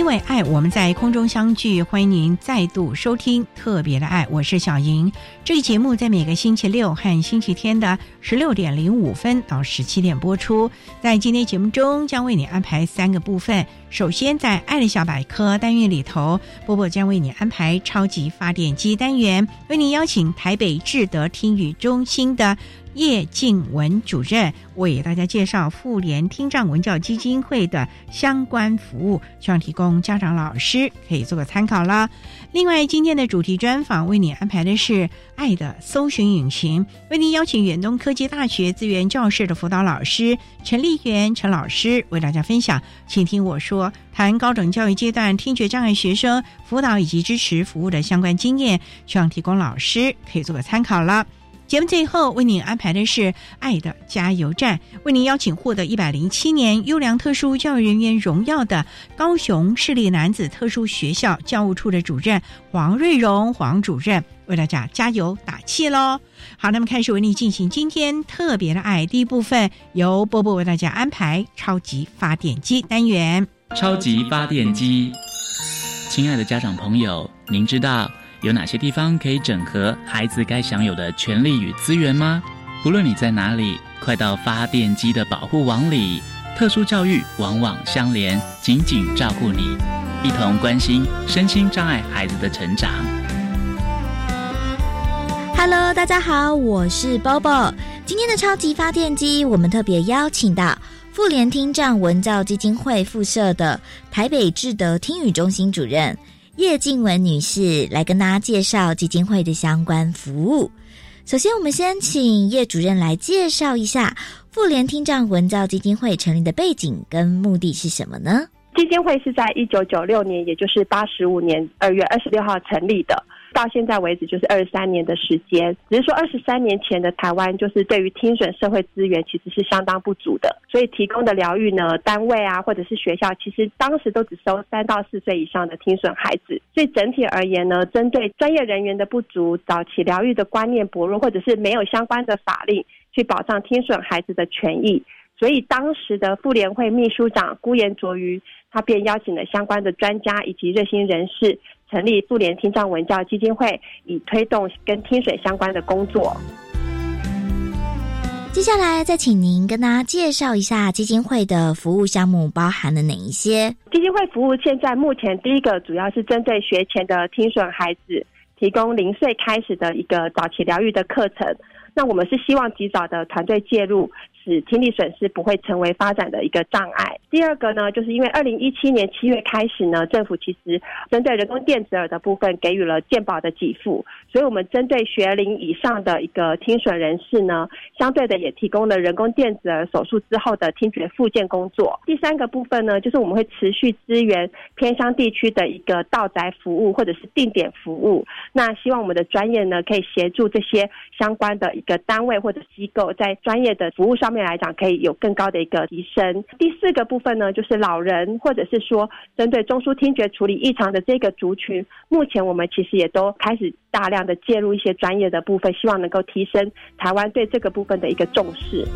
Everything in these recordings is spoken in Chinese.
因为爱，我们在空中相聚，欢迎您再度收听特别的爱，我是小莹。这个节目在每个星期六和星期天的十六点零五分到十七点播出。在今天节目中，将为你安排三个部分。首先，在“爱的小百科”单元里头，波波将为你安排超级发电机单元，为您邀请台北智德听语中心的。叶静文主任为大家介绍妇联听障文教基金会的相关服务，希望提供家长、老师可以做个参考啦。另外，今天的主题专访为你安排的是“爱的搜寻引擎”，为您邀请远东科技大学资源教室的辅导老师陈丽媛陈老师为大家分享，请听我说谈高等教育阶段听觉障碍学生辅导以及支持服务的相关经验，希望提供老师可以做个参考了。节目最后为您安排的是“爱的加油站”，为您邀请获得一百零七年优良特殊教育人员荣耀的高雄市立男子特殊学校教务处的主任黄瑞荣黄主任为大家加油打气喽！好，那么开始为您进行今天特别的爱第一部分，由波波为大家安排超级发电机单元。超级发电机，亲爱的家长朋友，您知道？有哪些地方可以整合孩子该享有的权利与资源吗？无论你在哪里，快到发电机的保护网里。特殊教育网网相连，紧紧照顾你，一同关心身心障碍孩子的成长。Hello，大家好，我是 Bobo。今天的超级发电机，我们特别邀请到妇联听障文教基金会附设的台北智德听语中心主任。叶静文女士来跟大家介绍基金会的相关服务。首先，我们先请叶主任来介绍一下妇联听障文教基金会成立的背景跟目的是什么呢？基金会是在一九九六年，也就是八十五年二月二十六号成立的。到现在为止就是二十三年的时间，只是说二十三年前的台湾就是对于听损社会资源其实是相当不足的，所以提供的疗愈呢，单位啊或者是学校，其实当时都只收三到四岁以上的听损孩子，所以整体而言呢，针对专业人员的不足、早期疗愈的观念薄弱，或者是没有相关的法令去保障听损孩子的权益，所以当时的妇联会秘书长辜延卓于，他便邀请了相关的专家以及热心人士。成立妇联听障文教基金会，以推动跟听水相关的工作。接下来再请您跟大家介绍一下基金会的服务项目包含了哪一些？基金会服务现在目前第一个主要是针对学前的听损孩子，提供零岁开始的一个早期疗愈的课程。那我们是希望及早的团队介入。是听力损失不会成为发展的一个障碍。第二个呢，就是因为二零一七年七月开始呢，政府其实针对人工电子耳的部分给予了健保的给付，所以我们针对学龄以上的一个听损人士呢，相对的也提供了人工电子手术之后的听觉复健工作。第三个部分呢，就是我们会持续支援偏乡地区的一个到宅服务或者是定点服务。那希望我们的专业呢，可以协助这些相关的一个单位或者机构在专业的服务上。面来讲，可以有更高的一个提升。第四个部分呢，就是老人或者是说针对中枢听觉处理异常的这个族群，目前我们其实也都开始大量的介入一些专业的部分，希望能够提升台湾对这个部分的一个重视。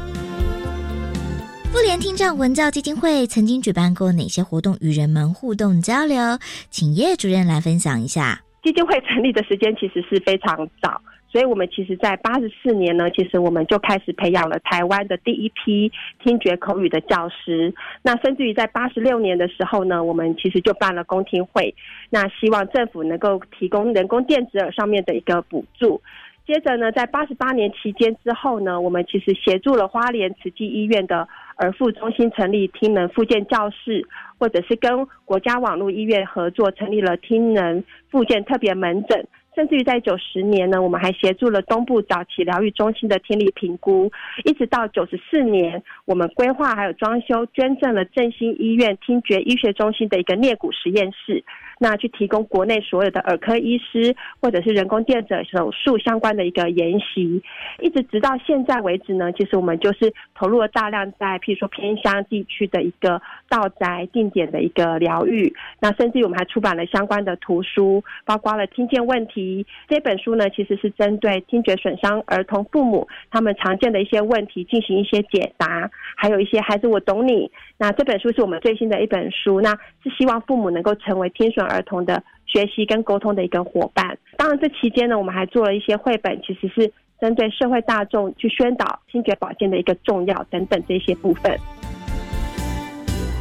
妇联听障文教基金会曾经举办过哪些活动与人们互动交流？请叶主任来分享一下。基金会成立的时间其实是非常早。所以，我们其实，在八十四年呢，其实我们就开始培养了台湾的第一批听觉口语的教师。那甚至于在八十六年的时候呢，我们其实就办了公听会，那希望政府能够提供人工电子耳上面的一个补助。接着呢，在八十八年期间之后呢，我们其实协助了花莲慈济医院的耳附中心成立听能复健教室，或者是跟国家网络医院合作成立了听能复健特别门诊。甚至于在九十年呢，我们还协助了东部早期疗愈中心的听力评估，一直到九十四年，我们规划还有装修捐赠了振兴医院听觉医学中心的一个颞骨实验室。那去提供国内所有的耳科医师或者是人工电子手术相关的一个研习，一直直到现在为止呢，其实我们就是投入了大量在譬如说偏乡地区的一个道宅定点的一个疗愈。那甚至于我们还出版了相关的图书，包括了听见问题这本书呢，其实是针对听觉损伤儿童父母他们常见的一些问题进行一些解答，还有一些孩子我懂你。那这本书是我们最新的一本书，那是希望父母能够成为听损儿童的学习跟沟通的一个伙伴。当然，这期间呢，我们还做了一些绘本，其实是针对社会大众去宣导听觉保健的一个重要等等这些部分。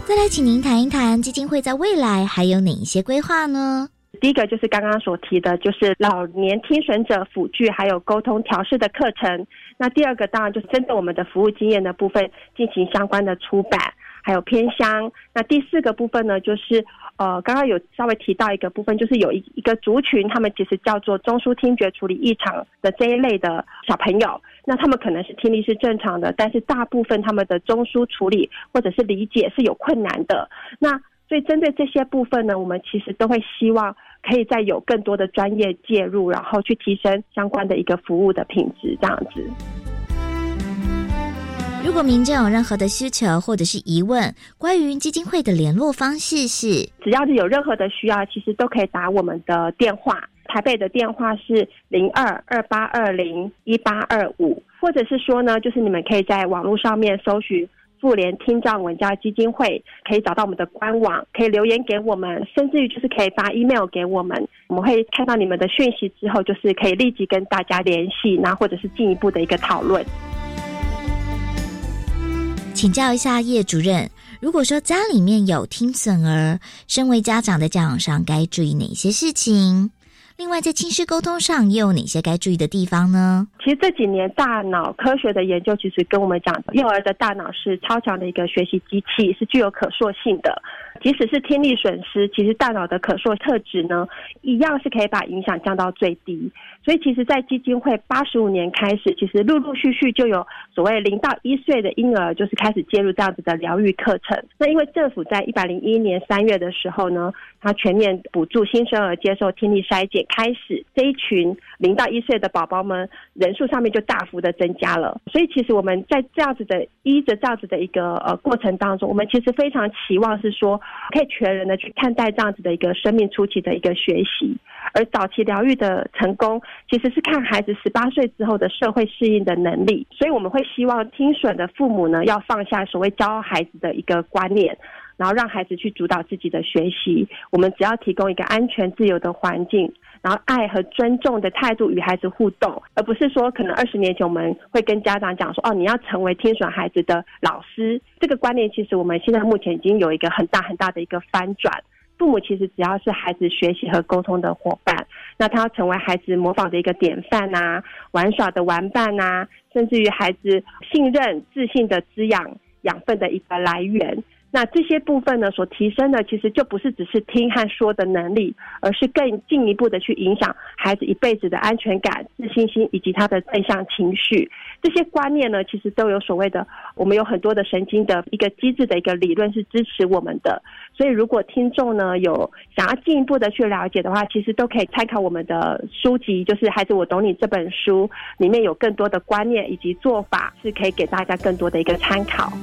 再来，请您谈一谈基金会在未来还有哪一些规划呢？第一个就是刚刚所提的，就是老年听损者辅具还有沟通调试的课程。那第二个当然就是针对我们的服务经验的部分进行相关的出版。还有偏乡，那第四个部分呢，就是呃，刚刚有稍微提到一个部分，就是有一一个族群，他们其实叫做中枢听觉处理异常的这一类的小朋友，那他们可能是听力是正常的，但是大部分他们的中枢处理或者是理解是有困难的。那所以针对这些部分呢，我们其实都会希望可以再有更多的专业介入，然后去提升相关的一个服务的品质，这样子。如果民众有任何的需求或者是疑问，关于基金会的联络方式是，只要是有任何的需要，其实都可以打我们的电话。台北的电话是零二二八二零一八二五，或者是说呢，就是你们可以在网络上面搜寻妇联听障文教基金会，可以找到我们的官网，可以留言给我们，甚至于就是可以发 email 给我们，我们会看到你们的讯息之后，就是可以立即跟大家联系，那或者是进一步的一个讨论。请教一下叶主任，如果说家里面有听损儿，身为家长在教养上该注意哪些事情？另外，在亲师沟通上又有哪些该注意的地方呢？其实这几年大脑科学的研究，其实跟我们讲，幼儿的大脑是超强的一个学习机器，是具有可塑性的。即使是听力损失，其实大脑的可塑特质呢，一样是可以把影响降到最低。所以，其实，在基金会八十五年开始，其实陆陆续续就有所谓零到一岁的婴儿，就是开始介入这样子的疗愈课程。那因为政府在一百零一年三月的时候呢，它全面补助新生儿接受听力筛检，开始这一群零到一岁的宝宝们人数上面就大幅的增加了。所以，其实我们在这样子的依着这样子的一个呃过程当中，我们其实非常期望是说。可以全人的去看待这样子的一个生命初期的一个学习，而早期疗愈的成功，其实是看孩子十八岁之后的社会适应的能力。所以我们会希望听损的父母呢，要放下所谓教孩子的一个观念，然后让孩子去主导自己的学习。我们只要提供一个安全自由的环境。然后，爱和尊重的态度与孩子互动，而不是说可能二十年前我们会跟家长讲说，哦，你要成为听损孩子的老师。这个观念其实我们现在目前已经有一个很大很大的一个翻转。父母其实只要是孩子学习和沟通的伙伴，那他要成为孩子模仿的一个典范呐，玩耍的玩伴呐，甚至于孩子信任、自信的滋养养分的一个来源。那这些部分呢，所提升的其实就不是只是听和说的能力，而是更进一步的去影响孩子一辈子的安全感、自信心以及他的正向情绪。这些观念呢，其实都有所谓的，我们有很多的神经的一个机制的一个理论是支持我们的。所以，如果听众呢有想要进一步的去了解的话，其实都可以参考我们的书籍，就是《孩子我懂你》这本书，里面有更多的观念以及做法，是可以给大家更多的一个参考。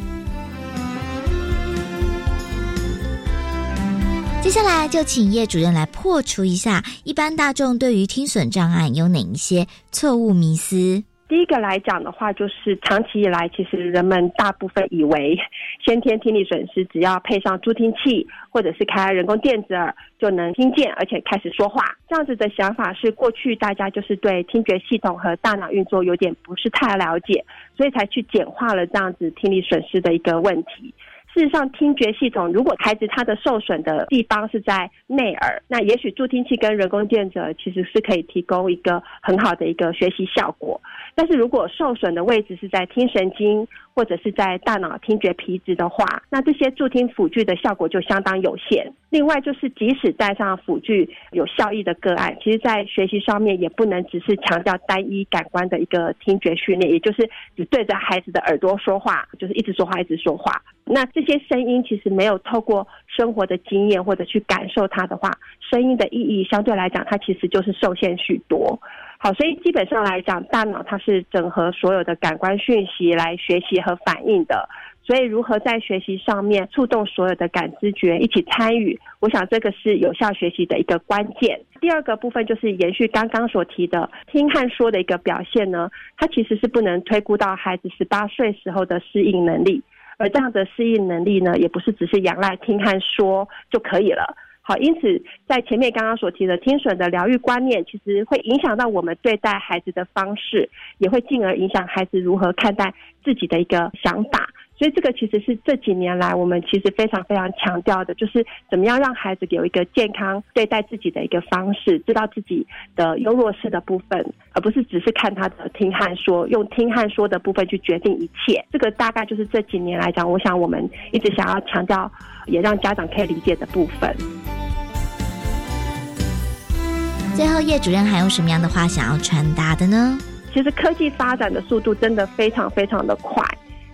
接下来就请叶主任来破除一下一般大众对于听损障碍有哪一些错误迷思。第一个来讲的话，就是长期以来，其实人们大部分以为先天听力损失只要配上助听器或者是开人工电子耳就能听见，而且开始说话。这样子的想法是过去大家就是对听觉系统和大脑运作有点不是太了解，所以才去简化了这样子听力损失的一个问题。事实上，听觉系统如果孩子他的受损的地方是在内耳，那也许助听器跟人工电子其实是可以提供一个很好的一个学习效果。但是如果受损的位置是在听神经或者是在大脑听觉皮质的话，那这些助听辅具的效果就相当有限。另外，就是即使带上辅具有效益的个案，其实在学习上面也不能只是强调单一感官的一个听觉训练，也就是只对着孩子的耳朵说话，就是一直说话，一直说话。那这些声音其实没有透过生活的经验或者去感受它的话，声音的意义相对来讲，它其实就是受限许多。好，所以基本上来讲，大脑它是整合所有的感官讯息来学习和反应的。所以，如何在学习上面触动所有的感知觉一起参与，我想这个是有效学习的一个关键。第二个部分就是延续刚刚所提的听和说的一个表现呢，它其实是不能推估到孩子十八岁时候的适应能力。而这样的适应能力呢，也不是只是仰赖听和说就可以了。好，因此在前面刚刚所提的听损的疗愈观念，其实会影响到我们对待孩子的方式，也会进而影响孩子如何看待自己的一个想法。所以这个其实是这几年来我们其实非常非常强调的，就是怎么样让孩子有一个健康对待自己的一个方式，知道自己的优弱势的部分，而不是只是看他的听和说，用听和说的部分去决定一切。这个大概就是这几年来讲，我想我们一直想要强调，也让家长可以理解的部分。最后，叶主任还有什么样的话想要传达的呢？其实科技发展的速度真的非常非常的快。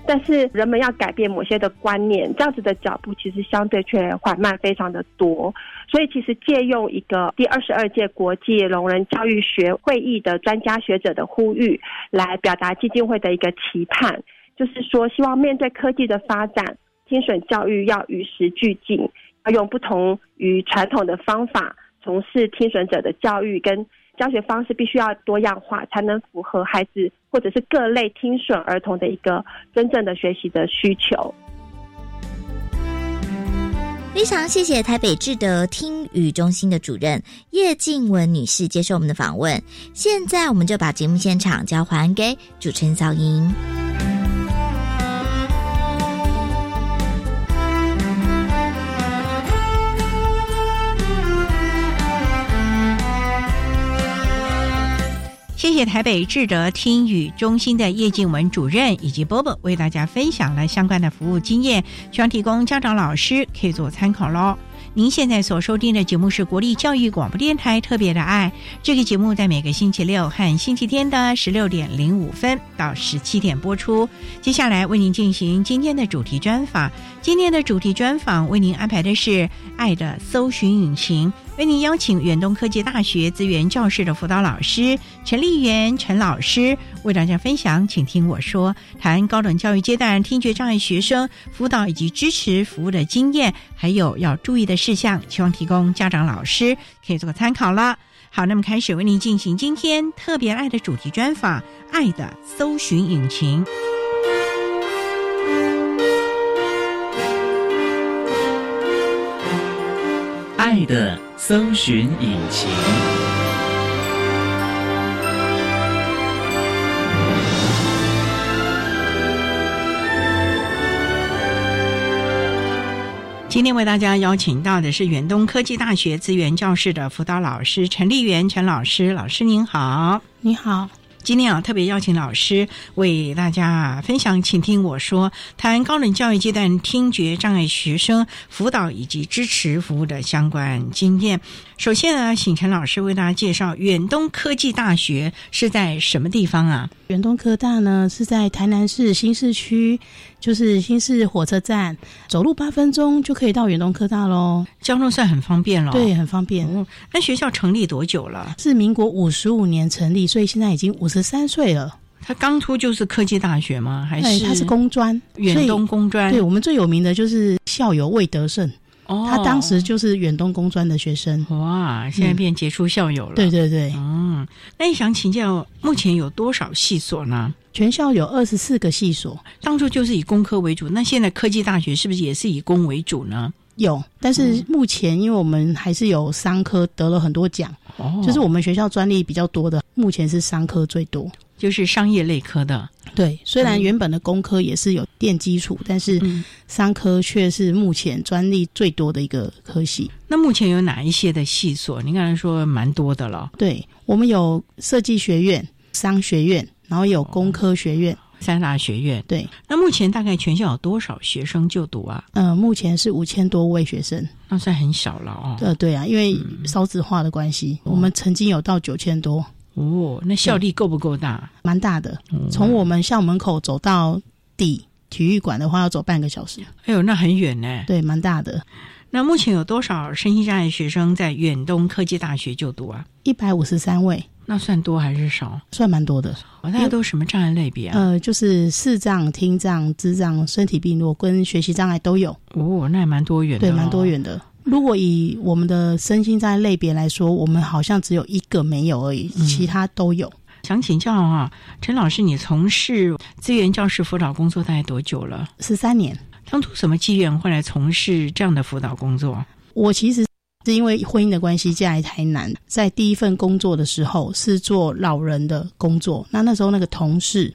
但是人们要改变某些的观念，这样子的脚步其实相对却缓慢非常的多。所以其实借用一个第二十二届国际聋人教育学会议的专家学者的呼吁，来表达基金会的一个期盼，就是说希望面对科技的发展，听损教育要与时俱进，要用不同于传统的方法从事听损者的教育跟。教学方式必须要多样化，才能符合孩子或者是各类听损儿童的一个真正的学习的需求。非常谢谢台北智德听语中心的主任叶静文女士接受我们的访问。现在我们就把节目现场交还给主持人小莹。谢谢台北智德听语中心的叶静文主任以及波波为大家分享了相关的服务经验，希望提供家长老师可以做参考喽。您现在所收听的节目是国立教育广播电台特别的爱，这个节目在每个星期六和星期天的十六点零五分到十七点播出。接下来为您进行今天的主题专访，今天的主题专访为您安排的是爱的搜寻引擎。为您邀请远东科技大学资源教室的辅导老师陈丽媛陈老师为大家分享，请听我说，谈高等教育阶段听觉障碍学生辅导以及支持服务的经验，还有要注意的事项，希望提供家长老师可以做个参考了。好，那么开始为您进行今天特别爱的主题专访，爱的搜寻引擎。爱的搜寻引擎。今天为大家邀请到的是远东科技大学资源教室的辅导老师陈丽媛陈老师，老师您好，你好。今天啊，特别邀请老师为大家分享，请听我说，谈高等教育阶段听觉障碍学生辅导以及支持服务的相关经验。首先呢，醒晨老师为大家介绍远东科技大学是在什么地方啊？远东科大呢是在台南市新市区，就是新市火车站，走路八分钟就可以到远东科大喽，交通算很方便了。对，很方便。那学校成立多久了？是民国五十五年成立，所以现在已经五十三岁了。它刚出就是科技大学吗？还是它是工专？远东工专。对我们最有名的就是校友魏德胜。哦，他当时就是远东工专的学生。哇，现在变杰出校友了。对对对，嗯，那你想请教，目前有多少系所呢？全校有二十四个系所，当初就是以工科为主，那现在科技大学是不是也是以工为主呢？有，但是目前因为我们还是有商科得了很多奖，哦就是我们学校专利比较多的，目前是商科最多。就是商业类科的。对，虽然嗯原本的工科也是有电基础，但是嗯，商科却是目前专利最多的一个科系。那目前有哪一些的系所？您刚才说蛮多的了，对我们有设计学院、商学院，然后有工科学院。三大学院。对，那目前大概全校有多少学生就读啊？呃，目前是五千多位学生。那算很小了哦。呃，对啊，因为少子化的关系，我们曾经有到九千多，哦，那效力够不够大？蛮大的。嗯从我们校门口走到底体育馆的话，要走半个小时。哎呦，那很远呢。对，蛮大的，那目前有多少身心障碍学生在远东科技大学就读啊？一百五十三位，那算多还是少？算蛮多的。哦，大家都什么障碍类别啊？呃，就是视障、听障、智障、身体病弱跟学习障碍都有，哦，那也蛮多元的、对，蛮多。元的。如果以我们的身心障碍类别来说，我们好像只有一个没有而已，嗯其他都有。想请教啊，陈老师，你从事资源教师辅导工作大概多久了？十三年，当初什么机缘会来从事这样的辅导工作？我其实是因为婚姻的关系嫁来台南，在第一份工作的时候是做老人的工作。那那时候那个同事，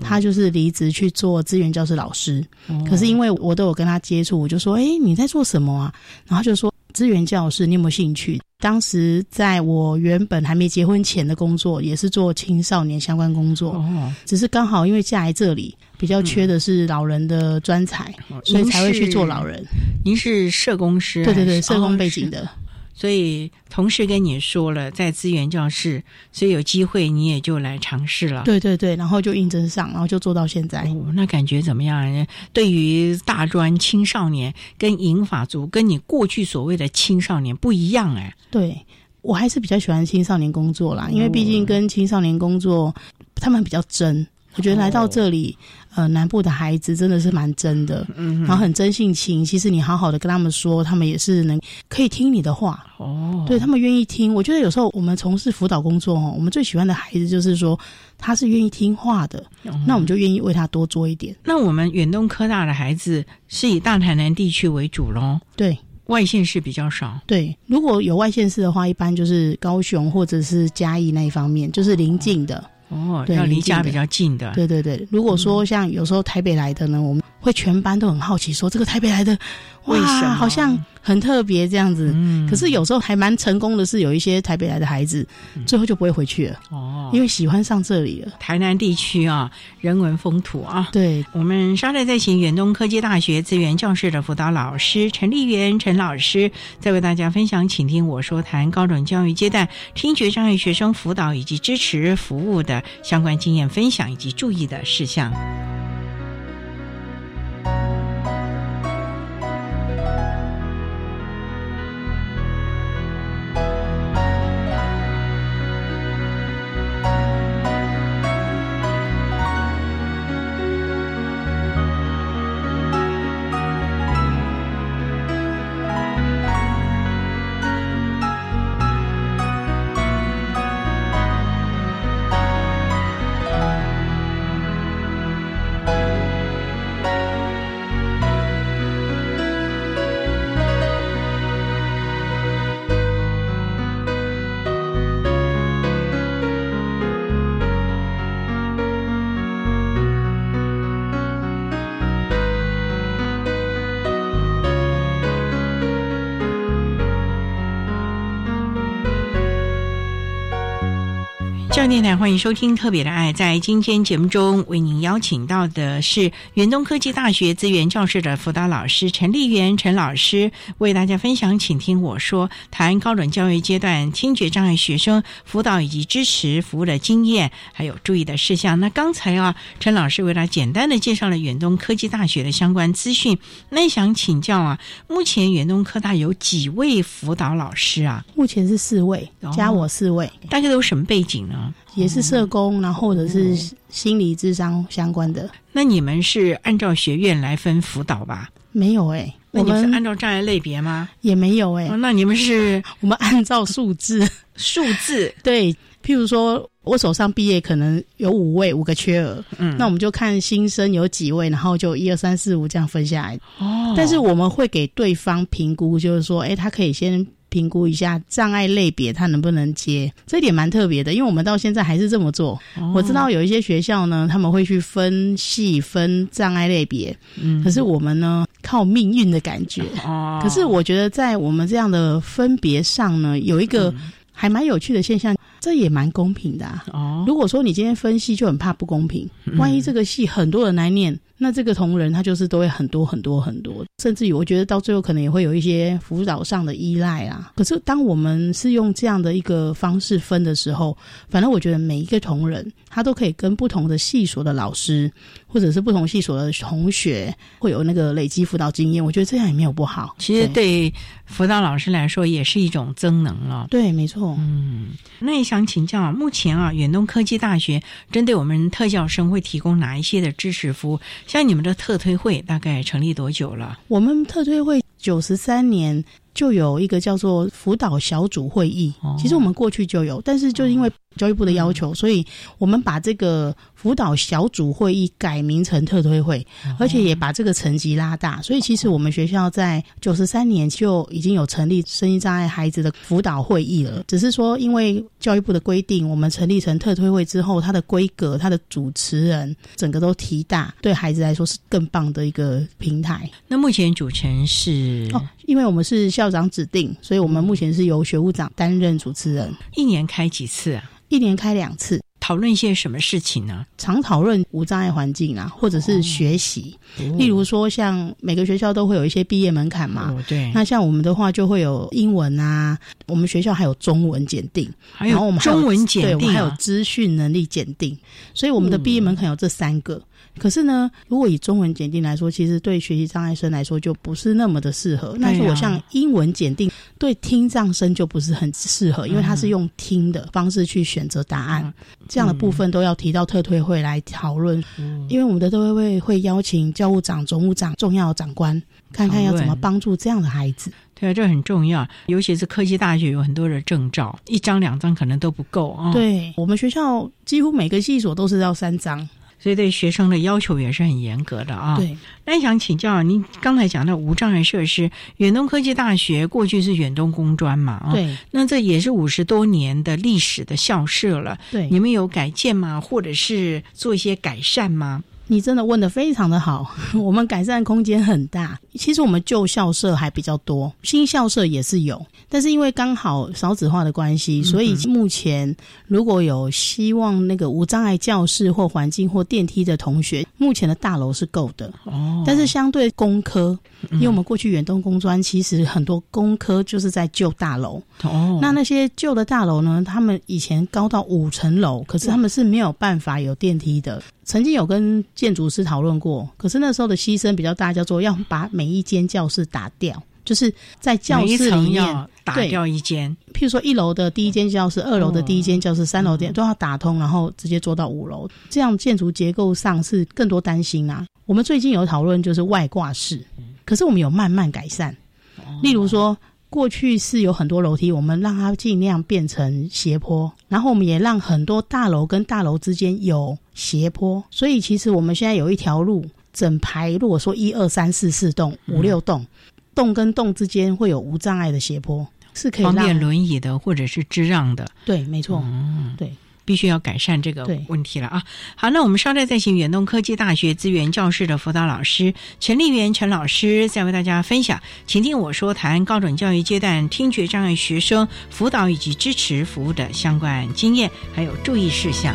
他就是离职去做资源教师老师。可是因为我都有跟他接触，我就说：“哎，你在做什么啊？”然后他就说：“资源教师，你有没有兴趣？”当时在我原本还没结婚前的工作，也是做青少年相关工作，哦，只是刚好因为嫁来这里，比较缺的是老人的专才，所以才会去做老人。您是社工师？对对对，社工背景。哦的。是所以同事跟你说了，在资源教室，所以有机会你也就来尝试了。对对对，然后就应征上，然后就做到现在。哦，那感觉怎么样？对于大专青少年跟银发族，跟你过去所谓的青少年不一样哎。对我还是比较喜欢青少年工作啦，因为毕竟跟青少年工作，他们比较真。我觉得来到这里，呃，南部的孩子真的是蛮真的，嗯然后很真性情。其实你好好的跟他们说，他们也是能可以听你的话，哦，对他们愿意听。我觉得有时候我们从事辅导工作哦，我们最喜欢的孩子就是说他是愿意听话的，哦那我们就愿意为他多做一点。那我们远东科大的孩子是以大台南地区为主喽，对外县市比较少。对，如果有外县市的话，一般就是高雄或者是嘉义那一方面，就是邻近的。哦，对要离家比较近的。对对对，如果说像有时候台北来的呢，我们会全班都很好奇，说这个台北来的，哇，为什么？好像很特别这样子。嗯可是有时候还蛮成功的是，有一些台北来的孩子，最后就不会回去了，哦，因为喜欢上这里了。台南地区啊，人文风土啊。对，我们稍待再请远东科技大学资源教室的辅导老师陈丽媛陈老师，再为大家分享，请听我说谈高等教育阶段听觉障碍学生辅导以及支持服务的相关经验分享以及注意的事项。电台欢迎收听《特别的爱》。在今天节目中，为您邀请到的是远东科技大学资源教室的辅导老师陈丽媛陈老师，为大家分享，请听我说谈高等教育阶段听觉障碍学生辅导以及支持服务的经验，还有注意的事项。那刚才啊，陈老师为大家简单的介绍了远东科技大学的相关资讯。那想请教啊，目前远东科大有几位辅导老师啊？目前是四位哦，加我四位，大家都什么背景呢？也是社工，然后或者是心理智商相关的。那你们是按照学院来分辅导吧？没有哎、那你们我们是按照障碍类别吗？也没有哎、哦，那你们是 我们按照数字，数字，对，譬如说我手上毕业可能有五位，五个缺额，嗯，那我们就看新生有几位，然后就一二三四五这样分下来。哦，但是我们会给对方评估，就是说，哎，他可以先评估一下障碍类别，他能不能接，这一点蛮特别的，因为我们到现在还是这么做。哦我知道有一些学校呢，他们会去分细分障碍类别，嗯可是我们呢靠命运的感觉。哦，可是我觉得在我们这样的分别上呢，有一个还蛮有趣的现象，这也蛮公平的、啊。哦，如果说你今天分析就很怕不公平，万一这个戏很多人来念，那这个同仁他就是都会很多很多很多，甚至于我觉得到最后可能也会有一些辅导上的依赖啦。可是当我们是用这样的一个方式分的时候，反正我觉得每一个同仁他都可以跟不同的系所的老师，或者是不同系所的同学会有那个累积辅导经验，我觉得这样也没有不好。其实对辅导老师来说也是一种增能了。对，没错。嗯，那也想请教，目前啊，远东科技大学针对我们特教生会提供哪一些的支持服务？像你们的特推会大概成立多久了？我们特推会九十三年就有一个叫做辅导小组会议，哦。其实我们过去就有，但是就因为教育部的要求，所以我们把这个辅导小组会议改名成特推会，而且也把这个层级拉大。所以其实我们学校在九十三年就已经有成立身心障碍孩子的辅导会议了，只是说因为教育部的规定，我们成立成特推会之后，它的规格、它的主持人整个都提大，对孩子来说是更棒的一个平台。那目前主持人是哦，因为我们是校长指定，所以我们目前是由学务长担任主持人，一年开几次啊？一年开两次，讨论一些什么事情呢？常讨论无障碍环境啊，或者是学习。例如说，像每个学校都会有一些毕业门槛嘛。哦，对，那像我们的话，就会有英文啊，我们学校还有中文检定，还有中文对，检定我们还有啊，资讯能力检定，所以我们的毕业门槛有这三个。可是呢，如果以中文检定来说，其实对学习障碍生来说就不是那么的适合。那如果像英文检定，对听障生就不是很适合，因为它是用听的方式去选择答案，这样的部分都要提到特推会来讨论。因为我们的特推会会邀请教务长、总务长、重要长官，看看要怎么帮助这样的孩子。对啊，这很重要，尤其是科技大学有很多的证照，一张两张可能都不够啊。，对我们学校几乎每个系所都是要三张。所以对学生的要求也是很严格的啊。。对。那想请教您刚才讲到无障碍设施，远东科技大学过去是远东工专嘛？啊，对那这也是五十多年的历史的校舍了。对，你们有改建吗？或者是做一些改善吗？你真的问的非常的好，我们改善空间很大。其实我们旧校舍还比较多，新校舍也是有，但是因为刚好少子化的关系，所以目前如果有希望那个无障碍教室或环境或电梯的同学，目前的大楼是够的。哦，但是相对工科，因为我们过去远东工专其实很多工科就是在旧大楼，哦，那那些旧的大楼呢？他们以前高到五层楼，可是他们是没有办法有电梯的。曾经有跟建筑师讨论过，可是那时候的牺牲比较大，叫做要把每一间教室打掉，就是在教室里面，打掉一间。譬如说一楼的第一间教室、二楼的第一间教室、三楼嗯的都要打通，然后直接做到五楼，这样建筑结构上是更多担心啊。我们最近有讨论就是外挂式，嗯可是我们有慢慢改善，哦例如说。过去是有很多楼梯，我们让它尽量变成斜坡，然后我们也让很多大楼跟大楼之间有斜坡，所以其实我们现在有一条路，整排如果说一二三四四栋、五六栋，栋跟栋之间会有无障碍的斜坡，是可以方便让轮椅的或者是智障的，对，没错，嗯，对，必须要改善这个对问题了啊。好，那我们稍待再请远东科技大学资源教室的辅导老师陈丽媛陈老师再为大家分享，请听我说谈高等教育阶段听觉障碍学生辅导以及支持服务的相关经验，还有注意事项。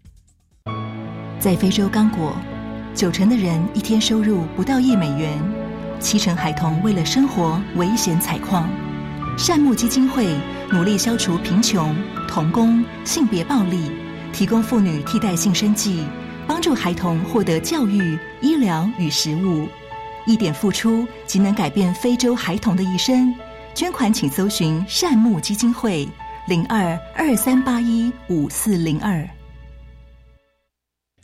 在非洲刚果，九成的人一天收入不到一美元，七成孩童为了生活危险采矿。善牧基金会努力消除贫穷、童工、性别暴力，提供妇女替代性生计，帮助孩童获得教育、医疗与食物。一点付出即能改变非洲孩童的一生。捐款请搜寻善牧基金会零二二三八一五四零二。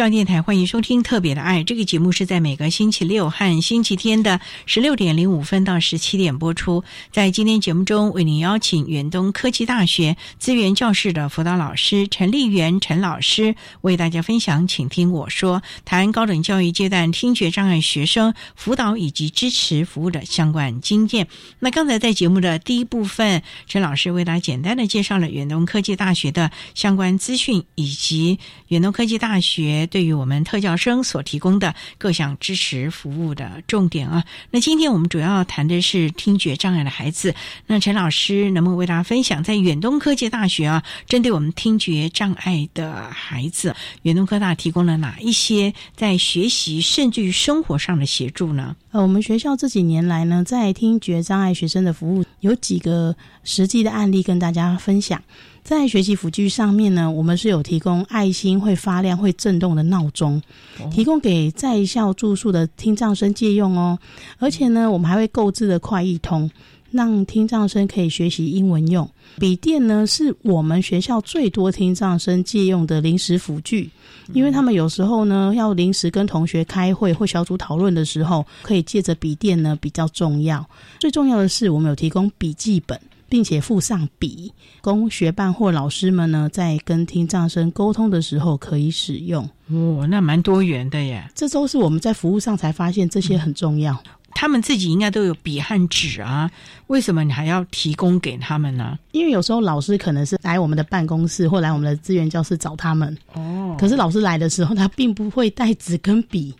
教育电台欢迎收听《特别的爱》这个节目，是在每个星期六和星期天的十六点零五分到十七点播出。在今天节目中，为您邀请远东科技大学资源教室的辅导老师陈丽媛陈老师为大家分享，请听我说，谈高等教育阶段听觉障碍学生辅导以及支持服务的相关经验。那刚才在节目的第一部分，陈老师为大家简单的介绍了远东科技大学的相关资讯，以及远东科技大学。对于我们特教生所提供的各项支持服务的重点啊，那今天我们主要谈的是听觉障碍的孩子。那陈老师能不能为大家分享，在远东科技大学啊，针对我们听觉障碍的孩子，远东科大提供了哪一些在学习甚至于生活上的协助呢？呃，我们学校这几年来呢，在听觉障碍学生的服务有几个实际的案例跟大家分享。在学习辅具上面呢，我们是有提供爱心会发亮、会震动的闹钟，提供给在校住宿的听障生借用哦。而且呢，我们还会购置的快易通，让听障生可以学习英文用。笔电呢，是我们学校最多听障生借用的临时辅具，因为他们有时候呢要临时跟同学开会或小组讨论的时候，可以借着笔电呢比较重要。最重要的是，我们有提供笔记本。并且附上笔，供学伴或老师们呢，在跟听障生沟通的时候可以使用。哦，那蛮多元的耶！这都是我们在服务上才发现，这些很重要。他们自己应该都有笔和纸啊，为什么你还要提供给他们呢？因为有时候老师可能是来我们的办公室或来我们的资源教室找他们。哦。可是老师来的时候，他并不会带纸跟笔。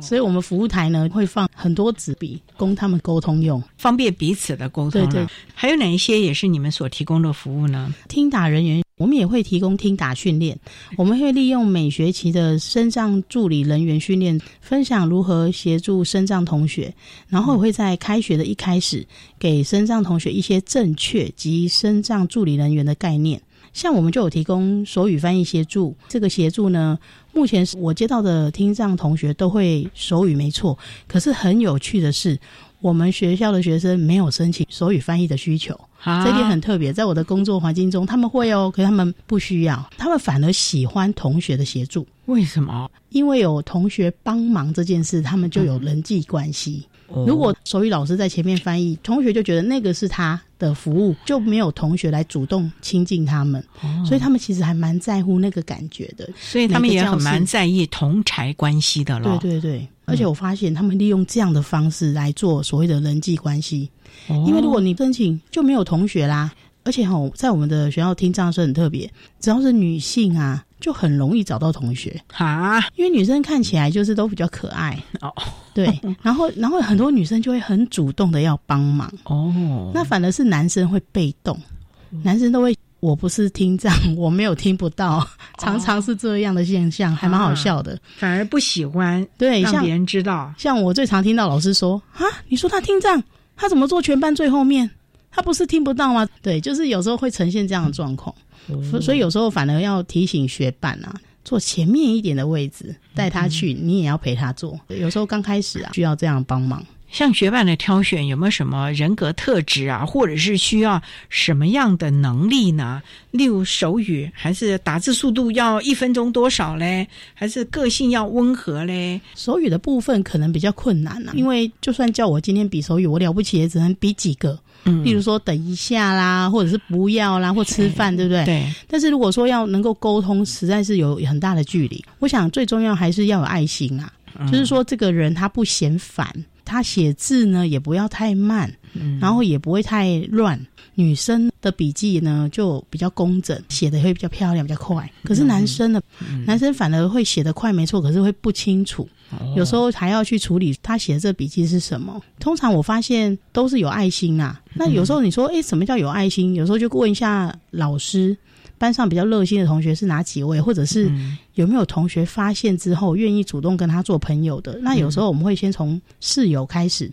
所以，我们服务台呢会放很多纸笔，供他们沟通用，方便彼此的沟通。对对，还有哪一些也是你们所提供的服务呢？听打人员，我们也会提供听打训练。我们会利用每学期的身障助理人员训练，分享如何协助身障同学，然后会在开学的一开始给身障同学一些正确及身障助理人员的概念。像我们就有提供手语翻译协助，这个协助呢，目前是我接到的听障同学都会手语没错。可是很有趣的是，我们学校的学生没有申请手语翻译的需求，啊这一点很特别。在我的工作环境中，他们会哦，可是他们不需要，他们反而喜欢同学的协助。为什么？因为有同学帮忙这件事，他们就有人际关系。哦如果手语老师在前面翻译，同学就觉得那个是他的服务，就没有同学来主动亲近他们，所以他们其实还蛮在乎那个感觉的。哦所以他们也很蛮在意同才关系的了。对对对，而且我发现他们利用这样的方式来做所谓的人际关系，哦。因为如果你申请就没有同学啦，而且哈、在我们的学校听障生很特别，只要是女性啊，就很容易找到同学。啊，因为女生看起来就是都比较可爱。哦，对，然后然后很多女生就会很主动的要帮忙。哦，那反而是男生会被动，男生都会。我不是听障，我没有听不到，常常是这样的现象，还蛮好笑的。反而不喜欢对，像让别人知道。像我最常听到老师说啊，你说他听障，他怎么坐全班最后面？他不是听不到吗？对，就是有时候会呈现这样的状况，所所以有时候反而要提醒学伴啊，坐前面一点的位置，带他去，你也要陪他坐。有时候刚开始啊，需要这样帮忙。像学伴的挑选有没有什么人格特质啊，或者是需要什么样的能力呢？例如手语，还是打字速度要一分钟多少嘞？还是个性要温和嘞？手语的部分可能比较困难啊，因为就算叫我今天比手语，我了不起也只能比几个。嗯例如说等一下啦，或者是不要啦，或吃饭，对不对？对。但是如果说要能够沟通，实在是有很大的距离。我想最重要还是要有爱心啊，嗯就是说这个人他不嫌烦，他写字呢也不要太慢，嗯然后也不会太乱。女生的笔记呢就比较工整，写的会比较漂亮，比较快。可是男生呢，男生反而会写得快，没错，可是会不清楚。有时候还要去处理他写的这笔记是什么。通常我发现都是有爱心啊。那有时候你说，诶，什么叫有爱心？有时候就问一下老师，班上比较热心的同学是哪几位，或者是有没有同学发现之后愿意主动跟他做朋友的。那有时候我们会先从室友开始，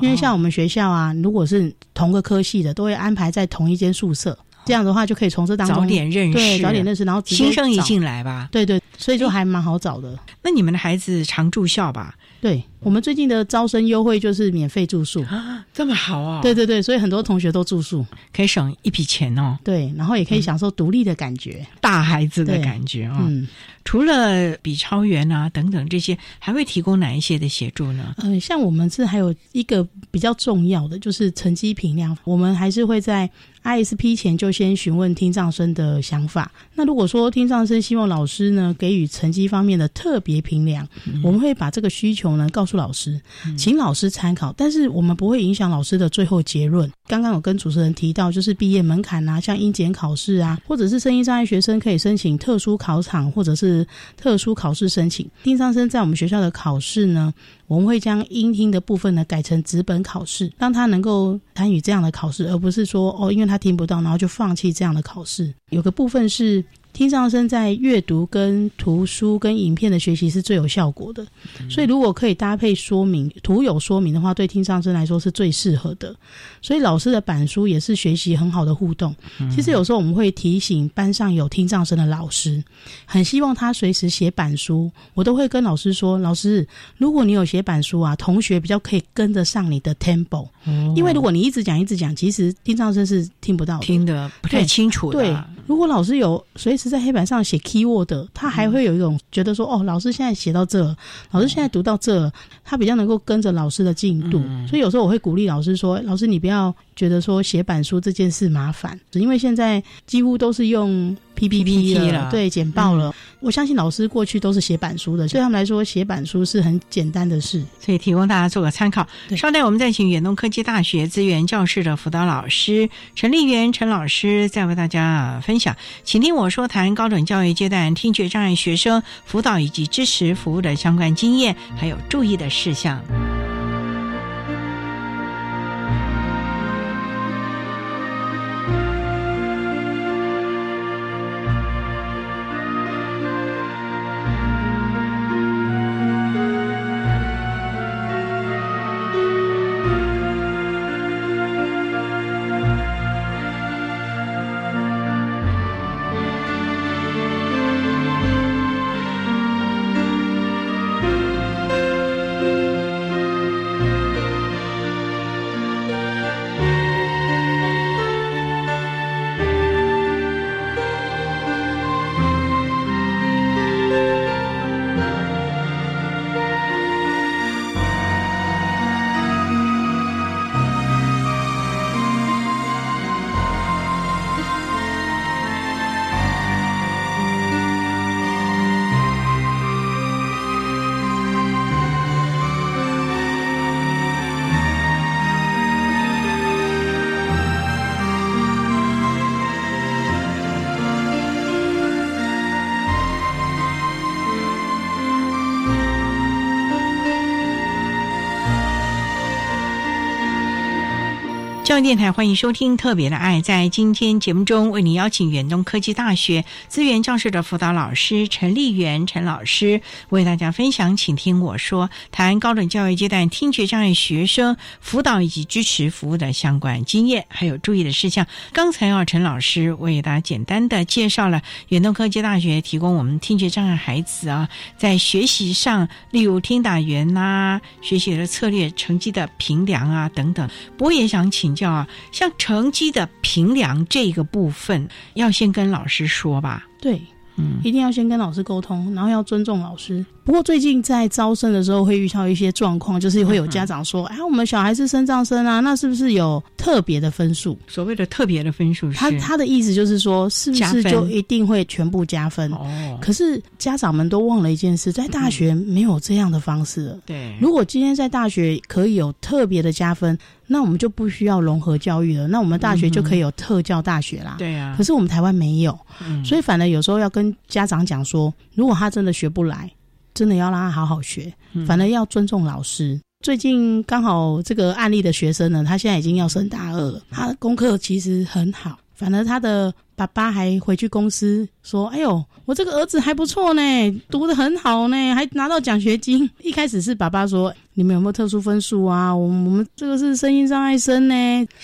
因为像我们学校啊，如果是同个科系的，都会安排在同一间宿舍。这样的话就可以从这当中早点认识，对，早点认识，然后新生一进来吧，对对，所以就还蛮好找的。那你们的孩子常住校吧？对我们最近的招生优惠就是免费住宿啊，这么好啊。对对对，所以很多同学都住宿，可以省一笔钱哦。对，然后也可以享受独立的感觉，大孩子的感觉哦。嗯，除了比超员啊等等这些，还会提供哪一些的协助呢？呃，像我们是还有一个比较重要的，就是成绩评量，我们还是会在 ISP 前就先询问听障生的想法。那如果说听障生希望老师呢给予成绩方面的特别评量，嗯我们会把这个需求呢告诉老师，请老师参考，但是我们不会影响老师的最后结论。刚刚有跟主持人提到，就是毕业门槛啊，像英检考试啊，或者是声音障碍学生可以申请特殊考场或者是特殊考试申请。听障生在我们学校的考试呢，我们会将音听的部分呢改成纸本考试，让他能够参与这样的考试，而不是说哦，因为他听不到，然后就放弃这样的考试。有个部分是。听障生在阅读、跟图书、跟影片的学习是最有效果的，所以如果可以搭配说明图有说明的话，对听障生来说是最适合的。所以老师的板书也是学习很好的互动。其实有时候我们会提醒班上有听障生的老师，很希望他随时写板书，我都会跟老师说：老师，如果你有写板书啊，同学比较可以跟得上你的 tempo。因为如果你一直讲一直讲，其实听障生是听不到的，听得不太清楚的。对，如果老师有随时在黑板上写 keyword，他还会有一种觉得说，哦，老师现在写到这，老师现在读到这，他比较能够跟着老师的进度。所以有时候我会鼓励老师说，老师你不要觉得说写板书这件事麻烦，因为现在几乎都是用 PPT 了，对，简报了。我相信老师过去都是写板书的，对他们来说写板书是很简单的事，所以提供大家做个参考。稍待，我们再请远东科技大学资源教室的辅导老师陈丽媛陈老师，再为大家分享，请听我说谈高等教育阶段听觉障碍学生辅导以及支持服务的相关经验，还有注意的事项。电台欢迎收听《特别的爱》。在今天节目中，为您邀请远东科技大学资源教室的辅导老师陈丽媛陈老师，为大家分享。请听我说，谈高等教育阶段听觉障碍学生辅导以及支持服务的相关经验，还有注意的事项。刚才啊，陈老师为大家简单的介绍了远东科技大学提供我们听觉障碍孩子啊，在学习上，例如听打员呐，学习的策略、成绩的评量啊等等。不过也想请教。叫啊，像成绩的评量这个部分，要先跟老师说吧。对，嗯，一定要先跟老师沟通，然后要尊重老师。不过最近在招生的时候会遇到一些状况，就是会有家长说：“哎，我们小孩是升障生啊，那是不是有特别的分数？所谓的特别的分数，他他的意思就是说，是不是就一定会全部加分？哦，可是家长们都忘了一件事，在大学没有这样的方式。对，如果今天在大学可以有特别的加分，那我们就不需要融合教育了，那我们大学就可以有特教大学啦。对啊，可是我们台湾没有，所以反而有时候要跟家长讲说，如果他真的学不来。真的要让他好好学，反而要尊重老师。最近刚好这个案例的学生呢，他现在已经要升大二了，他功课其实很好，反而他的爸爸还回去公司说：“哎呦，我这个儿子还不错呢，读得很好呢，还拿到奖学金。”一开始是爸爸说：“你们有没有特殊分数啊？我我们这个是声音障碍生呢。”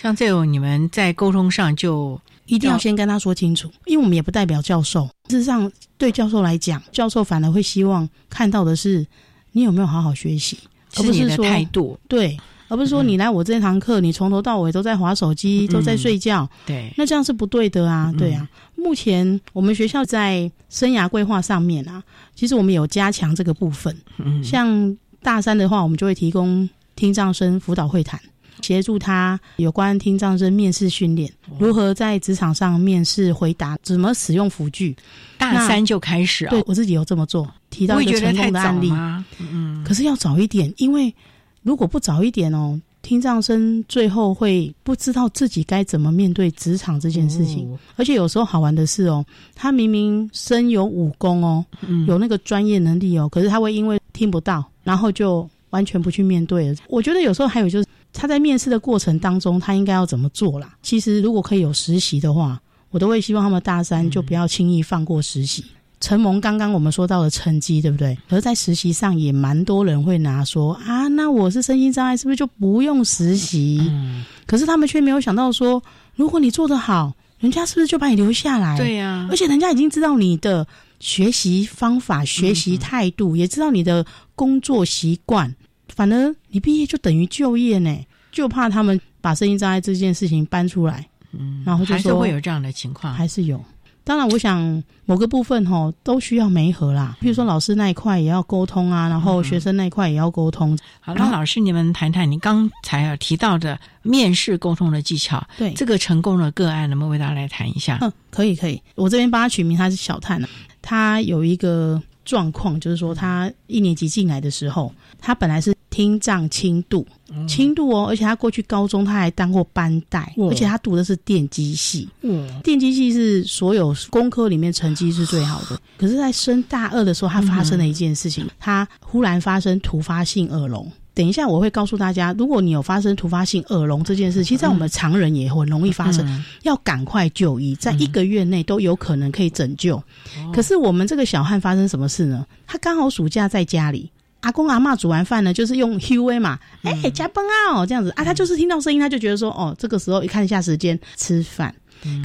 像这种，你们在沟通上就。一定要先跟他说清楚，因为我们也不代表教授。事实上，对教授来讲，教授反而会希望看到的是你有没有好好学习，而不是说态度。对，而不是说你来我这堂课，你从头到尾都在划手机，都在睡觉。对，那这样是不对的啊。对啊，目前我们学校在生涯规划上面啊，其实我们有加强这个部分。嗯，像大三的话，我们就会提供听障生辅导会谈。协助他有关听障生面试训练，如何在职场上面试回答，怎么使用辅具。大三就开始啊？对我自己有这么做，提到一个成功的案例。嗯，可是要早一点，因为如果不早一点哦，听障生最后会不知道自己该怎么面对职场这件事情。而且有时候好玩的是哦，他明明身有武功哦，有那个专业能力哦，可是他会因为听不到，然后就完全不去面对了。我觉得有时候还有就是。他在面试的过程当中，他应该要怎么做啦？其实如果可以有实习的话，我都会希望他们大三就不要轻易放过实习。承蒙刚刚我们说到的成绩，对不对？而在实习上也蛮多人会拿说啊，那我是身心障碍，是不是就不用实习？嗯。可是他们却没有想到说，如果你做得好，人家是不是就把你留下来？对呀。而且人家已经知道你的学习方法、学习态度，也知道你的工作习惯。反而你毕业就等于就业呢，就怕他们把声音障碍这件事情搬出来，嗯，然后就说会有这样的情况，还是有。当然，我想某个部分哈都需要媒合啦，比如说老师那一块也要沟通啊，然后学生那一块也要沟通。好，那老师你们谈谈你刚才啊提到的面试沟通的技巧，对这个成功的个案，能不能为大家来谈一下？嗯，可以可以，我这边帮他取名，他是小探呢，他有一个状况，就是说他一年级进来的时候，他本来是。听障轻度，轻度哦，而且他过去高中他还当过班带，而且他读的是电机系，电机系是所有工科里面成绩是最好的。可是，在升大二的时候，他发生了一件事情，他忽然发生突发性耳聋。等一下，我会告诉大家，如果你有发生突发性耳聋这件事，其实在我们常人也很容易发生，要赶快就医，在一个月内都有可能可以拯救。可是我们这个小汉发生什么事呢？他刚好暑假在家里。阿公阿妈煮完饭呢，就是用 HUA 嘛，哎，加班啊，这样子。啊，他就是听到声音，他就觉得说，哦，这个时候一看一下时间吃饭，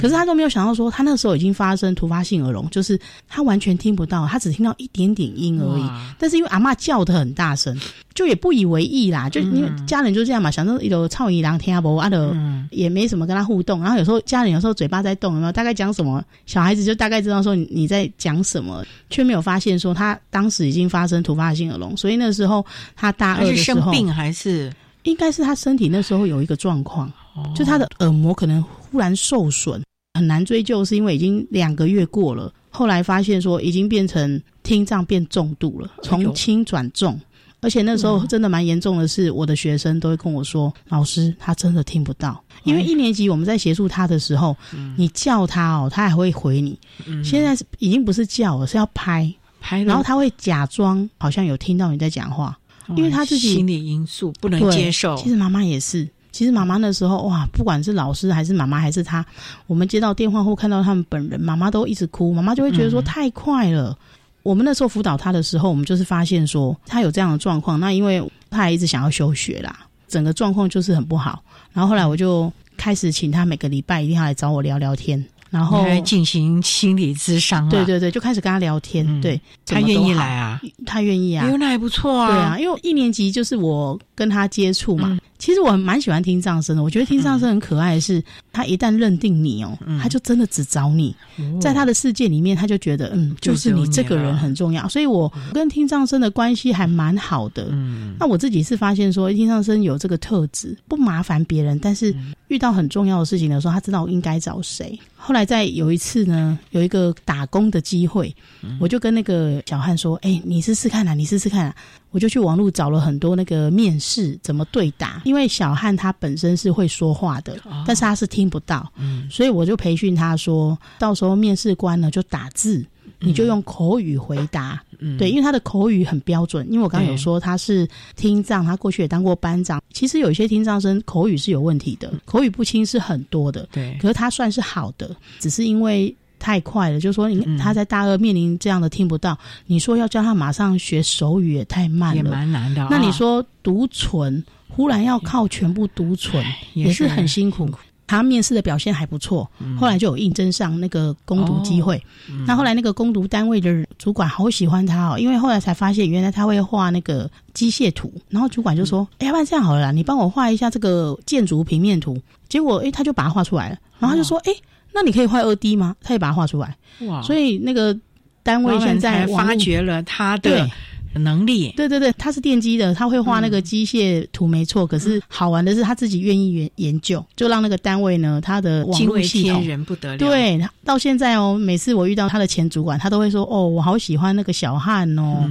可是他都没有想到说，他那时候已经发生突发性耳聋，就是他完全听不到，他只听到一点点音而已，但是因为阿妈叫的很大声。就也不以为意啦，就因为家人就这样嘛，想说有操一郎听不，阿的也没什么跟他互动。然后有时候家人有时候嘴巴在动，有没有大概讲什么？小孩子就大概知道说你在讲什么，却没有发现说他当时已经发生突发性耳聋。所以那时候他大二的时候，生病还是应该是他身体那时候有一个状况，就他的耳膜可能忽然受损，很难追究，是因为已经两个月过了，后来发现说已经变成听障变重度了，从轻转重。而且那时候真的蛮严重的是，我的学生都会跟我说：“老师，他真的听不到。”因为一年级我们在协助他的时候，你叫他哦，他还会回你。现在是已经不是叫了，是要拍。拍，然后他会假装好像有听到你在讲话，因为他自己心理因素不能接受。其实妈妈也是，其实妈妈那时候哇，不管是老师还是妈妈还是他，我们接到电话或看到他们本人，妈妈都一直哭，妈妈就会觉得说太快了。我们那时候辅导他的时候，我们就是发现说他有这样的状况，那因为他还一直想要休学啦，整个状况就是很不好。然后后来我就开始请他每个礼拜一定要来找我聊聊天。然后进行心理咨商，对对对，就开始跟他聊天，对。他愿意来啊，他愿意啊，那还不错啊，对啊，因为一年级就是我跟他接触嘛。其实我蛮喜欢听藏声的，我觉得听藏声很可爱的是，他一旦认定你哦，他就真的只找你，在他的世界里面，他就觉得嗯，就是你这个人很重要。所以我跟听藏声的关系还蛮好的。嗯，那我自己是发现说，听藏声有这个特质，不麻烦别人，但是遇到很重要的事情的时候，他知道应该找谁。后来在有一次呢，有一个打工的机会，我就跟那个小汉说：“哎，你试试看啊，你试试看啊。”我就去网络找了很多那个面试怎么对答，因为小汉他本身是会说话的，但是他是听不到，所以我就培训他说，到时候面试官呢就打字，你就用口语回答，对，因为他的口语很标准，因为我刚刚有说他是听障，他过去也当过班长，其实有一些听障生口语是有问题的，口语不清是很多的，对，可是他算是好的，只是因为。太快了，就是说，你他在大二面临这样的听不到，你说要教他马上学手语也太慢了，也蛮难的。那你说读唇，忽然要靠全部读唇，也是很辛苦。他面试的表现还不错，后来就有应征上那个攻读机会。那后来那个攻读单位的主管好喜欢他哦，因为后来才发现原来他会画那个机械图，然后主管就说：“哎，要不然这样好了，啦，你帮我画一下这个建筑平面图。”结果哎，他就把它画出来了，然后他就说：“哎。”那你可以画二 D 吗？他也把它画出来。哇！所以那个单位现在发掘了他的能力。对对对，他是电机的，他会画那个机械图，没错。可是好玩的是，他自己愿意研研究，就让那个单位呢，他的网络系统人不得了。对，到现在哦，每次我遇到他的前主管，他都会说：“哦，我好喜欢那个小汉哦。”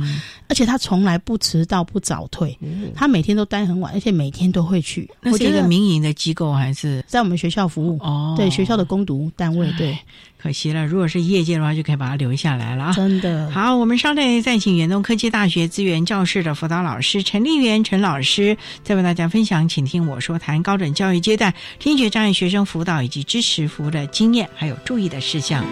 而且他从来不迟到不早退，他每天都待很晚，而且每天都会去。那是一个民营的机构还是在我们学校服务？哦，对，学校的攻读单位。对，可惜了，如果是业界的话，就可以把它留下来了啊。真的好，我们稍待再请远东科技大学资源教室的辅导老师陈丽媛陈老师，再为大家分享，请听我说谈高等教育阶段听觉障碍学生辅导以及支持服务的经验，还有注意的事项。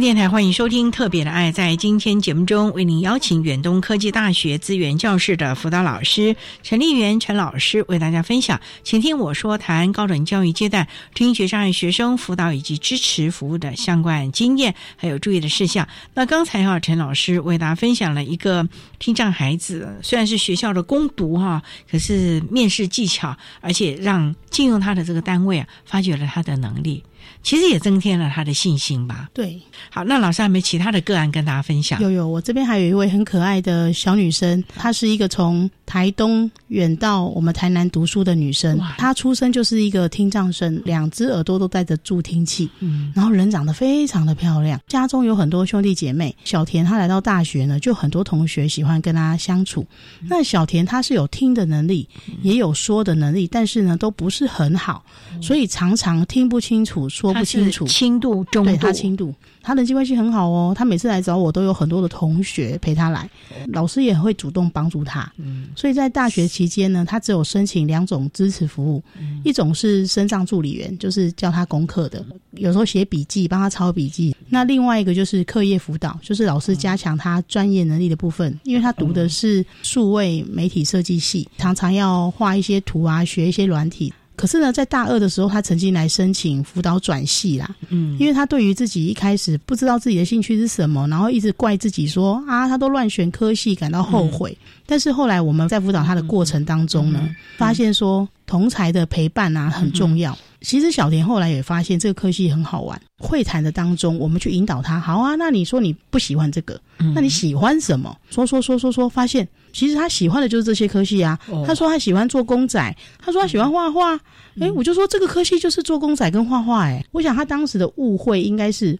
电台欢迎收听《特别的爱》。在今天节目中，为您邀请远东科技大学资源教室的辅导老师陈丽媛陈老师为大家分享，请听我说谈高等教育阶段听觉障碍学生辅导以及支持服务的相关经验，还有注意的事项。那刚才哈，陈老师为大家分享了一个听障孩子，虽然是学校的攻读哈，可是面试技巧，而且让进入他的这个单位啊，发掘了他的能力。其实也增添了他的信心吧。对，好，那老师还没其他的个案跟大家分享？有有，我这边还有一位很可爱的小女生，她是一个从台东远到我们台南读书的女生。她出生就是一个听障生，两只耳朵都带着助听器，嗯，然后人长得非常的漂亮，家中有很多兄弟姐妹。小田她来到大学呢，就很多同学喜欢跟她相处。那小田她是有听的能力，也有说的能力，但是呢都不是很好，所以常常听不清楚。说不清楚，轻度、中度，对他轻度，他人际关系很好哦。他每次来找我，都有很多的同学陪他来，老师也会主动帮助他。嗯，所以在大学期间呢，他只有申请两种支持服务，一种是身障助理员，就是教他功课的，有时候写笔记，帮他抄笔记。那另外一个就是课业辅导，就是老师加强他专业能力的部分，因为他读的是数位媒体设计系，常常要画一些图啊，学一些软体。可是呢，在大二的时候，他曾经来申请辅导转系啦。嗯，因为他对于自己一开始不知道自己的兴趣是什么，然后一直怪自己说啊，他都乱选科系，感到后悔。但是后来我们在辅导他的过程当中呢，发现说同才的陪伴啊很重要。其实小田后来也发现这个科系很好玩。会谈的当中，我们去引导他。好啊，那你说你不喜欢这个，那你喜欢什么？说说说说说，发现其实他喜欢的就是这些科系啊。他说他喜欢做公仔，他说他喜欢画画。哎，我就说这个科系就是做公仔跟画画。哎，我想他当时的误会应该是。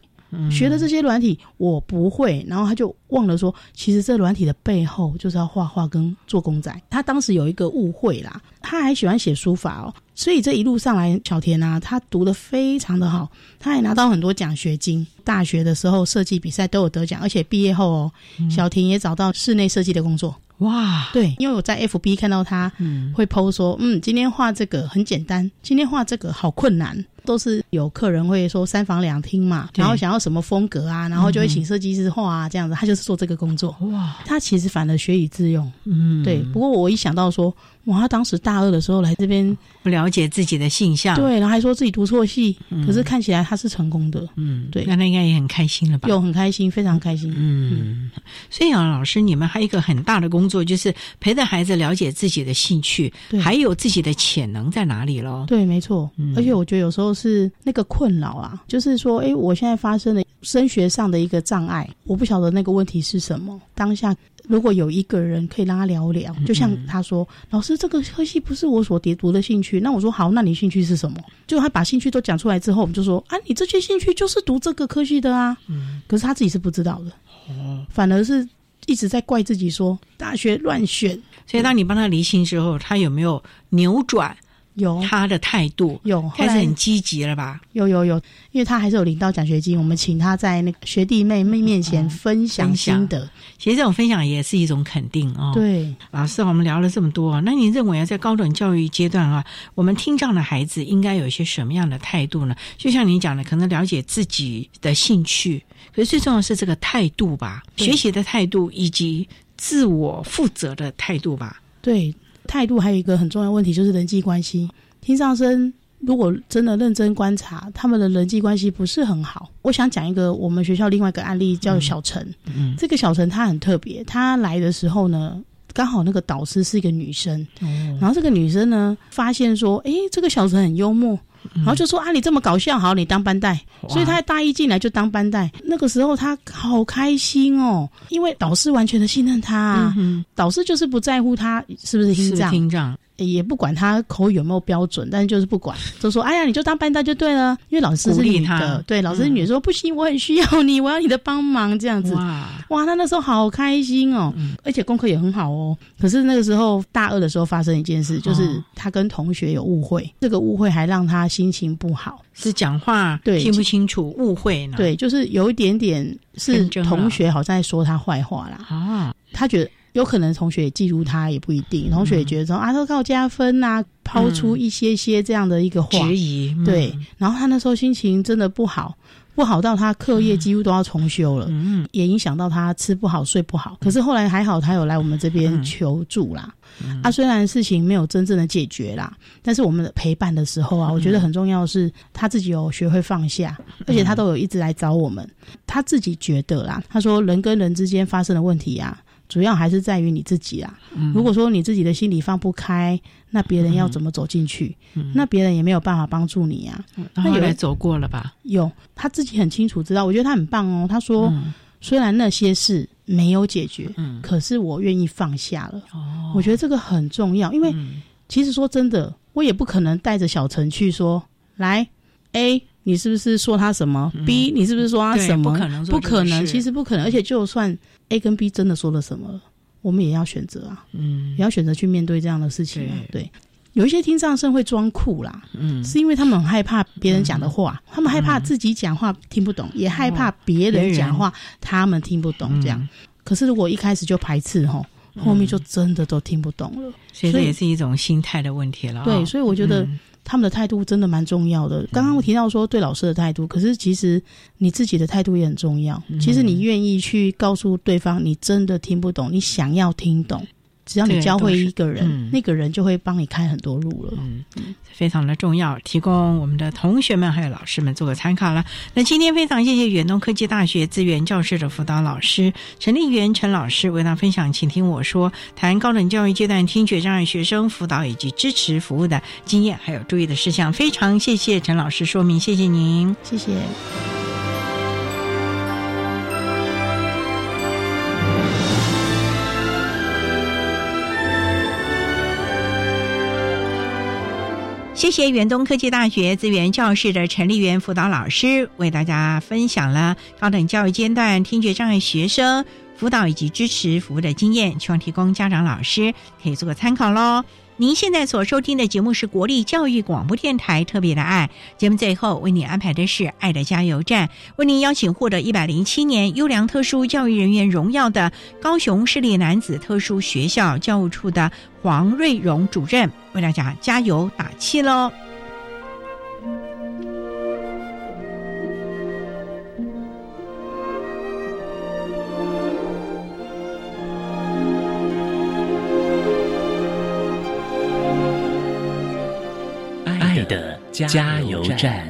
学的这些软体我不会，然后他就忘了说，其实这软体的背后就是要画画跟做公仔。他当时有一个误会啦，他还喜欢写书法哦，所以这一路上来，小田啊，他读的非常的好，他还拿到很多奖学金。大学的时候设计比赛都有得奖，而且毕业后哦，小田也找到室内设计的工作。哇，对，因为我在 FB 看到他会 PO 说，嗯，今天画这个很简单，今天画这个好困难。都是有客人会说三房两厅嘛，然后想要什么风格啊，然后就会请设计师画啊，这样子，他就是做这个工作。哇，他其实反而学以致用。嗯，对。不过我一想到说，哇，他当时大二的时候来这边不了解自己的性向，对，然后还说自己读错系，可是看起来他是成功的。嗯，对，那他应该也很开心了吧？有很开心，非常开心。嗯，所以啊，老师，你们还有一个很大的工作，就是陪着孩子了解自己的兴趣，还有自己的潜能在哪里喽。对，没错。而且我觉得有时候是那个困扰啊，就是说，哎，我现在发生了升学上的一个障碍，我不晓得那个问题是什么。当下如果有一个人可以让他聊聊，就像他说：“老师，这个科系不是我所叠读的兴趣。”那我说：“好，那你兴趣是什么？”就他把兴趣都讲出来之后，我们就说：“啊，你这些兴趣就是读这个科系的啊。”嗯，可是他自己是不知道的，哦，反而是一直在怪自己说大学乱选。所以当你帮他离心之后，他有没有扭转？有他的态度，有开始很积极了吧？有有有，因为他还是有领到奖学金，我们请他在那个学弟妹妹面前分享心得。其实这种分享也是一种肯定哦。对，老师，我们聊了这么多，那你认为在高等教育阶段啊，我们听障的孩子应该有一些什么样的态度呢？就像你讲的，可能了解自己的兴趣，可是最重要是这个态度吧，学习的态度以及自我负责的态度吧。对。态度还有一个很重要问题，就是人际关系。听上生如果真的认真观察，他们的人际关系不是很好。我想讲一个我们学校另外一个案例，叫小陈。嗯，这个小陈他很特别，他来的时候呢，刚好那个导师是一个女生。哦，然后这个女生呢，发现说，哎，这个小陈很幽默。然后就说啊，你这么搞笑，好，你当班带。所以他大一进来就当班带。那个时候他好开心哦，因为导师完全的信任他，导师就是不在乎他是不是听障。也不管他口语有没有标准，但是就是不管，就说哎呀，你就当班带就对了。因为老师是女的，对，老师是女的说不行，我很需要你，我要你的帮忙这样子。哇，哇，他那时候好开心哦，而且功课也很好哦。可是那个时候大二的时候发生一件事，就是他跟同学有误会，这个误会还让他心情不好，是讲话对听不清楚，误会呢？对，就是有一点点是同学好像在说他坏话啦。啊，他觉得。有可能同学也记住他，也不一定。同学也觉得说啊，都靠加分呐，抛出一些些这样的一个话，质疑。对，然后他那时候心情真的不好，不好到他课业几乎都要重修了，也影响到他吃不好、睡不好。可是后来还好，他有来我们这边求助啦。啊，虽然事情没有真正的解决啦，但是我们的陪伴的时候啊，我觉得很重要是他自己有学会放下，而且他都有一直来找我们。他自己觉得啦，他说人跟人之间发生的问题呀。主要还是在于你自己啊。如果说你自己的心里放不开，那别人要怎么走进去？那别人也没有办法帮助你啊。那有人走过了吧？有，他自己很清楚知道。我觉得他很棒哦。他说，虽然那些事没有解决，可是我愿意放下了。哦，我觉得这个很重要，因为其实说真的，我也不可能带着小陈去说来 A。你是不是说他什么？B，你是不是说他什么？不可能，不可能，其实不可能。而且，就算 A 跟 B 真的说了什么，我们也要选择啊，嗯，也要选择去面对这样的事情啊。对，有一些听障生会装酷啦，嗯，是因为他们很害怕别人讲的话，他们害怕自己讲话听不懂，也害怕别人讲话他们听不懂这样。可是如果一开始就排斥吼，后面就真的都听不懂了。所以这也是一种心态的问题了。对，所以我觉得他们的态度真的蛮重要的。刚刚我提到说对老师的态度，可是其实你自己的态度也很重要。其实你愿意去告诉对方，你真的听不懂，你想要听懂。只要你教会一个人，那个人就会帮你开很多路了。嗯，非常的重要，提供我们的同学们还有老师们做个参考了。那今天非常谢谢远东科技大学资源教室的辅导老师陈立元陈老师为大家分享，请听我说谈高等教育阶段听觉障碍学生辅导以及支持服务的经验还有注意的事项。非常谢谢陈老师说明，谢谢您，谢谢。谢谢远东科技大学资源教室的陈立媛辅导老师为大家分享了高等教育阶段听觉障碍学生辅导以及支持服务的经验，希望提供家长老师可以做个参考喽。您现在所收听的节目是国立教育广播电台特别的爱节目，最后为您安排的是爱的加油站，为您邀请获得一百零七年优良特殊教育人员荣耀的高雄市立男子特殊学校教务处的黄瑞荣主任，为大家加油打气喽。加油站。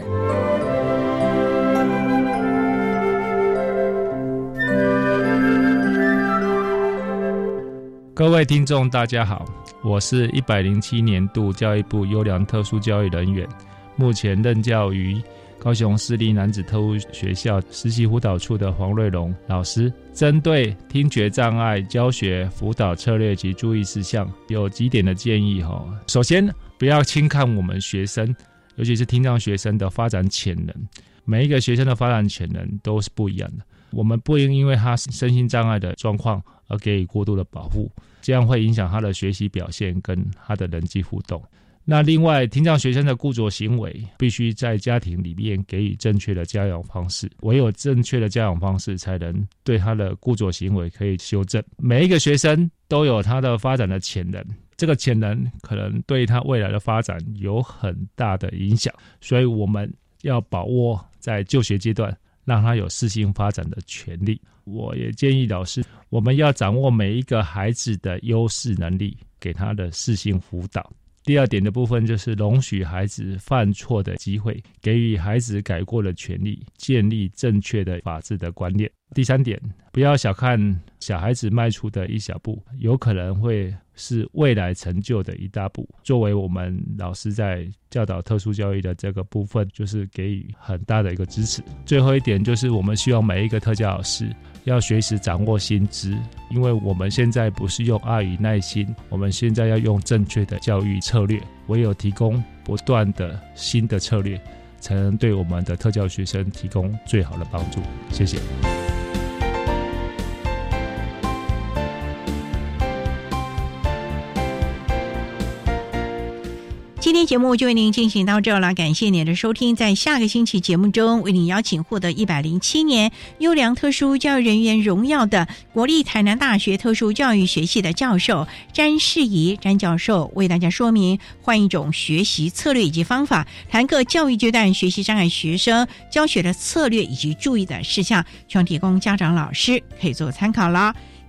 各位听众，大家好，我是一百零七年度教育部优良特殊教育人员，目前任教于高雄市立男子特殊学校实习辅导处的黄瑞龙老师。针对听觉障碍教学辅导策略及注意事项，有几点的建议哈。首先，不要轻看我们学生。尤其是听障学生的发展潜能，每一个学生的发展潜能都是不一样的。我们不应因为他身心障碍的状况而给予过度的保护，这样会影响他的学习表现跟他的人际互动。那另外，听障学生的固着行为，必须在家庭里面给予正确的教养方式。唯有正确的教养方式，才能对他的固着行为可以修正。每一个学生都有他的发展的潜能。这个潜能可能对他未来的发展有很大的影响，所以我们要把握在就学阶段，让他有适性发展的权利。我也建议老师，我们要掌握每一个孩子的优势能力，给他的适性辅导。第二点的部分就是容许孩子犯错的机会，给予孩子改过的权利，建立正确的法治的观念。第三点，不要小看小孩子迈出的一小步，有可能会是未来成就的一大步。作为我们老师在教导特殊教育的这个部分，就是给予很大的一个支持。最后一点就是，我们希望每一个特教老师。要随时掌握新知，因为我们现在不是用爱与耐心，我们现在要用正确的教育策略。唯有提供不断的新的策略，才能对我们的特教学生提供最好的帮助。谢谢。天节目就为您进行到这了，感谢您的收听。在下个星期节目中，为您邀请获得一百零七年优良特殊教育人员荣耀的国立台南大学特殊教育学系的教授詹世仪詹教授，为大家说明换一种学习策略以及方法，谈各教育阶段学习障碍学生教学的策略以及注意的事项，希望提供家长老师可以做参考了。